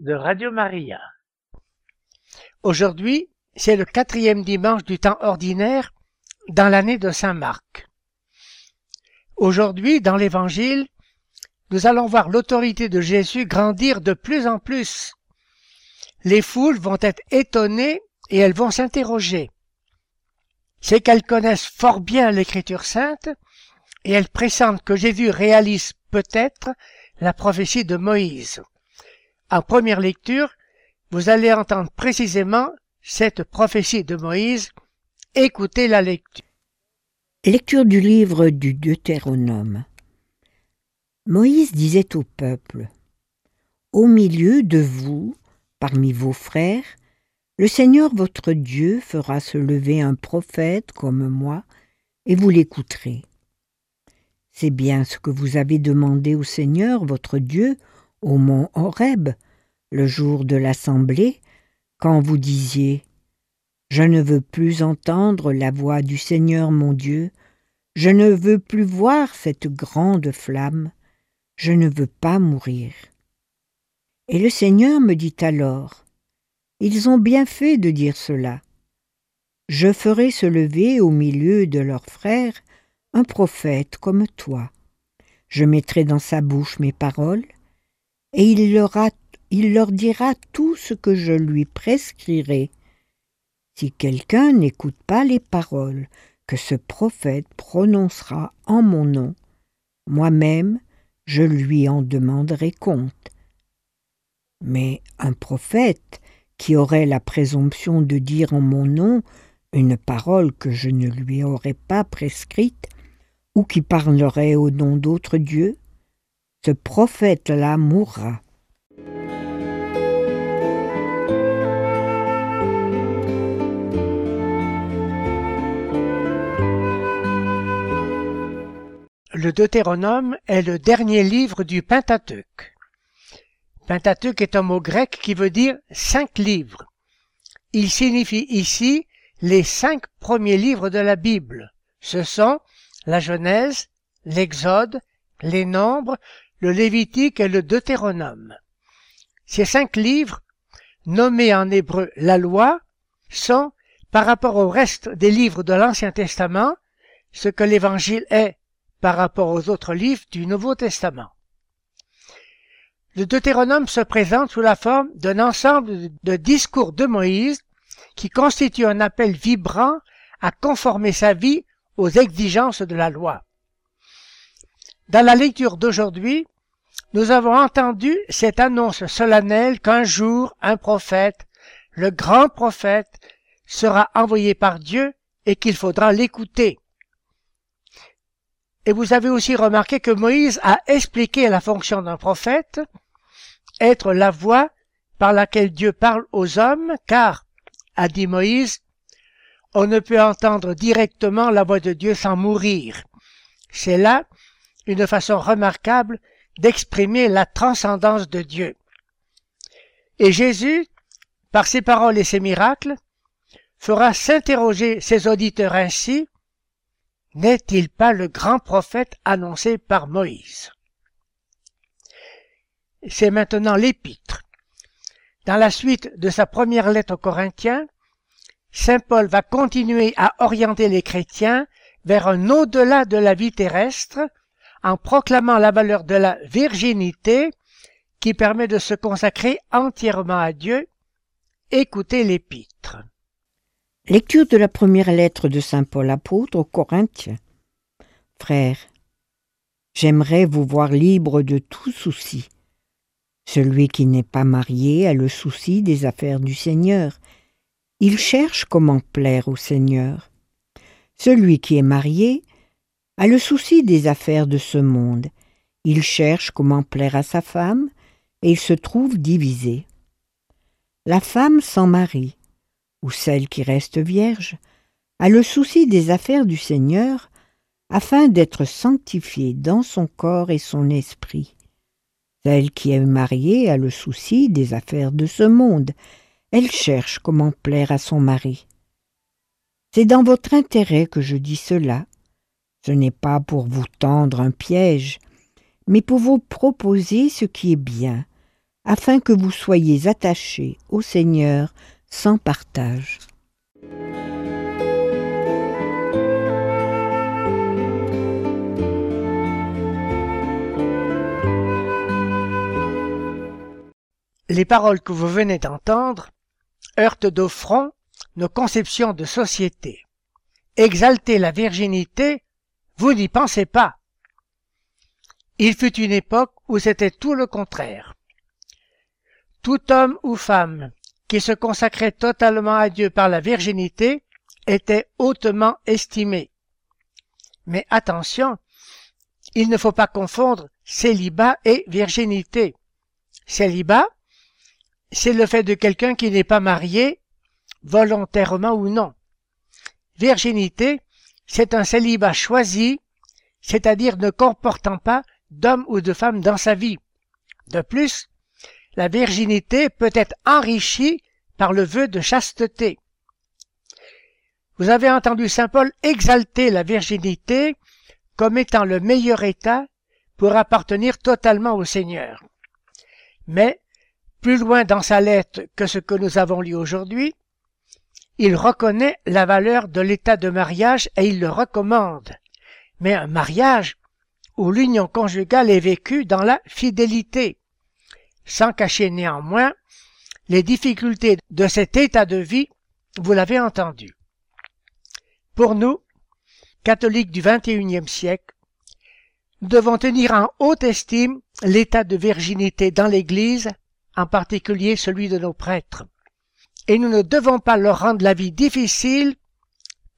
de Radio Maria. Aujourd'hui, c'est le quatrième dimanche du temps ordinaire dans l'année de Saint Marc. Aujourd'hui, dans l'Évangile, nous allons voir l'autorité de Jésus grandir de plus en plus. Les foules vont être étonnées et elles vont s'interroger. C'est qu'elles connaissent fort bien l'Écriture sainte et elles pressentent que Jésus réalise peut-être la prophétie de Moïse. En première lecture, vous allez entendre précisément cette prophétie de Moïse. Écoutez la lecture. Lecture du livre du Deutéronome. Moïse disait au peuple Au milieu de vous, parmi vos frères, le Seigneur votre Dieu fera se lever un prophète comme moi, et vous l'écouterez. C'est bien ce que vous avez demandé au Seigneur votre Dieu au mont Horeb, le jour de l'assemblée, quand vous disiez Je ne veux plus entendre la voix du Seigneur mon Dieu, je ne veux plus voir cette grande flamme, je ne veux pas mourir. Et le Seigneur me dit alors Ils ont bien fait de dire cela. Je ferai se lever au milieu de leurs frères un prophète comme toi. Je mettrai dans sa bouche mes paroles, et il leur, dira tout ce que je lui prescrirai. Si quelqu'un n'écoute pas les paroles que ce prophète prononcera en mon nom, moi-même je lui en demanderai compte. Mais un prophète qui aurait la présomption de dire en mon nom une parole que je ne lui aurais pas prescrite, ou qui parlerait au nom d'autres dieux, ce prophète-là mourra. Le Deutéronome est le dernier livre du Pentateuque. Pentateuque est un mot grec qui veut dire cinq livres. Il signifie ici les cinq premiers livres de la Bible. Ce sont la Genèse, l'Exode, les Nombres, le Lévitique et le Deutéronome. Ces cinq livres, nommés en hébreu la loi, sont, par rapport au reste des livres de l'Ancien Testament, ce que l'Évangile est par rapport aux autres livres du Nouveau Testament. Le Deutéronome se présente sous la forme d'un ensemble de discours de Moïse qui constitue un appel vibrant à conformer sa vie aux exigences de la loi. Dans la lecture d'aujourd'hui, nous avons entendu cette annonce solennelle qu'un jour un prophète, le grand prophète, sera envoyé par Dieu et qu'il faudra l'écouter. Et vous avez aussi remarqué que Moïse a expliqué la fonction d'un prophète, être la voix par laquelle Dieu parle aux hommes, car, a dit Moïse, on ne peut entendre directement la voix de Dieu sans mourir. C'est là une façon remarquable d'exprimer la transcendance de Dieu. Et Jésus, par ses paroles et ses miracles, fera s'interroger ses auditeurs ainsi, n'est-il pas le grand prophète annoncé par Moïse? C'est maintenant l'épître. Dans la suite de sa première lettre aux Corinthiens, Saint Paul va continuer à orienter les chrétiens vers un au-delà de la vie terrestre en proclamant la valeur de la virginité qui permet de se consacrer entièrement à Dieu. Écoutez l'épître. Lecture de la première lettre de Saint Paul apôtre aux Corinthiens. Frères, j'aimerais vous voir libre de tout souci. Celui qui n'est pas marié a le souci des affaires du Seigneur, il cherche comment plaire au Seigneur. Celui qui est marié a le souci des affaires de ce monde. Il cherche comment plaire à sa femme et il se trouve divisé. La femme sans mari, ou celle qui reste vierge, a le souci des affaires du Seigneur afin d'être sanctifiée dans son corps et son esprit. Celle qui est mariée a le souci des affaires de ce monde. Elle cherche comment plaire à son mari. C'est dans votre intérêt que je dis cela. Ce n'est pas pour vous tendre un piège, mais pour vous proposer ce qui est bien, afin que vous soyez attachés au Seigneur sans partage. Les paroles que vous venez d'entendre heurtent d'au front nos conceptions de société. Exalter la virginité, vous n'y pensez pas. Il fut une époque où c'était tout le contraire. Tout homme ou femme qui se consacrait totalement à Dieu par la virginité était hautement estimé. Mais attention, il ne faut pas confondre célibat et virginité. Célibat, c'est le fait de quelqu'un qui n'est pas marié, volontairement ou non. Virginité, c'est un célibat choisi, c'est-à-dire ne comportant pas d'homme ou de femme dans sa vie. De plus, la virginité peut être enrichie par le vœu de chasteté. Vous avez entendu Saint Paul exalter la virginité comme étant le meilleur état pour appartenir totalement au Seigneur. Mais plus loin dans sa lettre que ce que nous avons lu aujourd'hui, il reconnaît la valeur de l'état de mariage et il le recommande. Mais un mariage où l'union conjugale est vécue dans la fidélité, sans cacher néanmoins les difficultés de cet état de vie, vous l'avez entendu. Pour nous, catholiques du XXIe siècle, nous devons tenir en haute estime l'état de virginité dans l'Église en particulier celui de nos prêtres. Et nous ne devons pas leur rendre la vie difficile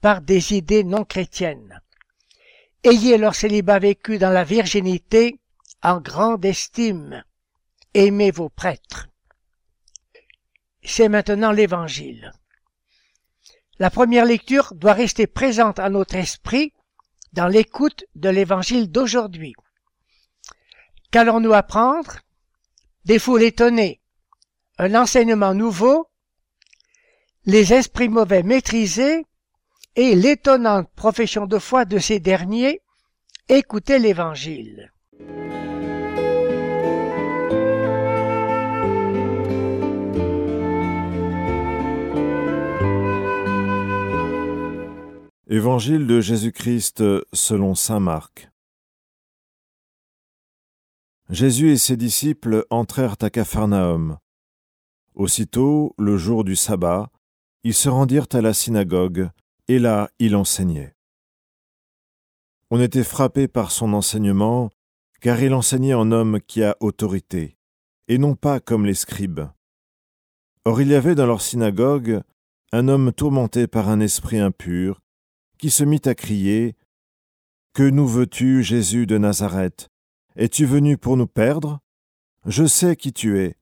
par des idées non chrétiennes. Ayez leur célibat vécu dans la virginité en grande estime. Aimez vos prêtres. C'est maintenant l'Évangile. La première lecture doit rester présente à notre esprit dans l'écoute de l'Évangile d'aujourd'hui. Qu'allons-nous apprendre? Des foules étonnées, un enseignement nouveau, les esprits mauvais maîtrisés et l'étonnante profession de foi de ces derniers, écoutez l'Évangile. Évangile de Jésus-Christ selon Saint Marc. Jésus et ses disciples entrèrent à Capharnaüm. Aussitôt, le jour du sabbat, ils se rendirent à la synagogue, et là il enseignait. On était frappé par son enseignement, car il enseignait en homme qui a autorité, et non pas comme les scribes. Or il y avait dans leur synagogue un homme tourmenté par un esprit impur, qui se mit à crier Que nous veux-tu, Jésus de Nazareth? Es-tu venu pour nous perdre? Je sais qui tu es.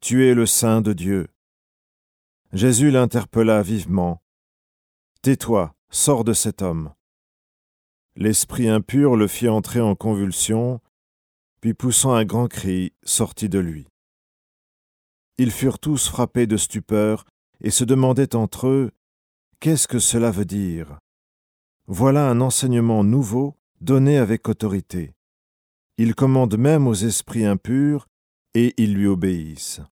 Tu es le Saint de Dieu. Jésus l'interpella vivement. Tais-toi, sors de cet homme. L'esprit impur le fit entrer en convulsion, puis poussant un grand cri, sortit de lui. Ils furent tous frappés de stupeur et se demandaient entre eux Qu'est-ce que cela veut dire? Voilà un enseignement nouveau donné avec autorité. Il commande même aux esprits impurs, et ils lui obéissent.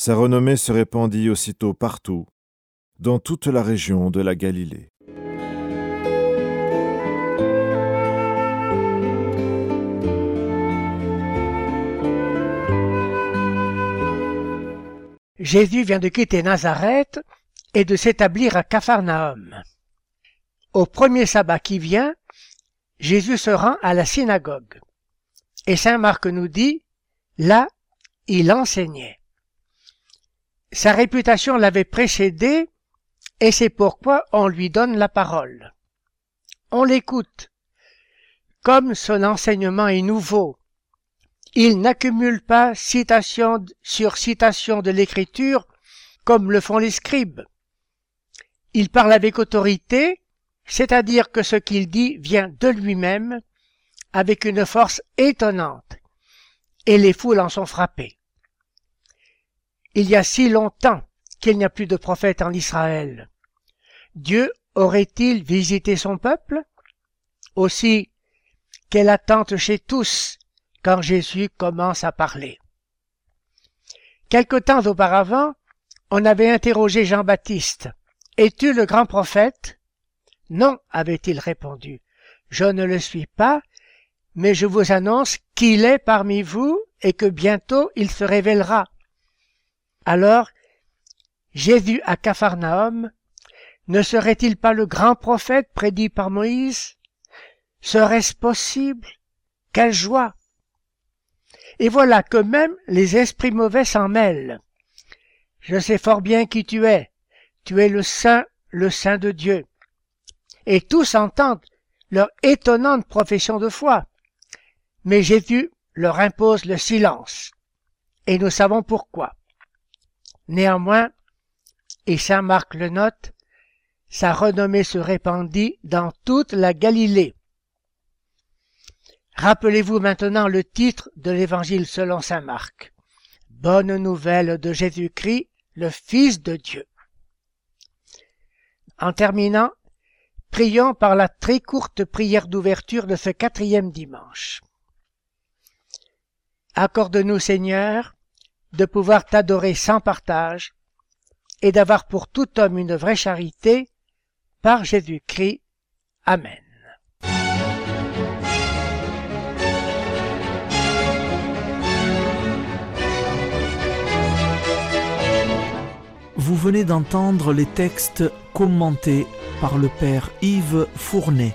Sa renommée se répandit aussitôt partout, dans toute la région de la Galilée. Jésus vient de quitter Nazareth et de s'établir à Capharnaüm. Au premier sabbat qui vient, Jésus se rend à la synagogue. Et Saint Marc nous dit, là, il enseignait. Sa réputation l'avait précédé, et c'est pourquoi on lui donne la parole. On l'écoute. Comme son enseignement est nouveau, Il n'accumule pas citation sur citation de l'écriture comme le font les scribes. Il parle avec autorité, c'est-à-dire que ce qu'il dit vient de lui-même, avec une force étonnante, et les foules en sont frappées. Il y a si longtemps qu'il n'y a plus de prophète en Israël. Dieu aurait-il visité son peuple? Aussi, quelle attente chez tous quand Jésus commence à parler. Quelque temps auparavant, on avait interrogé Jean-Baptiste. Es-tu le grand prophète? Non, avait-il répondu. Je ne le suis pas, mais je vous annonce qu'il est parmi vous et que bientôt il se révélera. Alors, Jésus à Capharnaüm, ne serait-il pas le grand prophète prédit par Moïse? Serait-ce possible? Quelle joie Et voilà que même les esprits mauvais s'en mêlent. Je sais fort bien qui tu es. Tu es le Saint, le Saint de Dieu. Et tous entendent leur étonnante profession de foi. Mais Jésus leur impose le silence. Et nous savons pourquoi. Néanmoins, et saint Marc le note, sa renommée se répandit dans toute la Galilée. Rappelez-vous maintenant le titre de l'évangile selon saint Marc. Bonne nouvelle de Jésus-Christ, le Fils de Dieu. En terminant, prions par la très courte prière d'ouverture de ce quatrième dimanche. Accorde-nous, Seigneur, de pouvoir t'adorer sans partage et d'avoir pour tout homme une vraie charité par Jésus-Christ. Amen. Vous venez d'entendre les textes commentés par le Père Yves Fournet.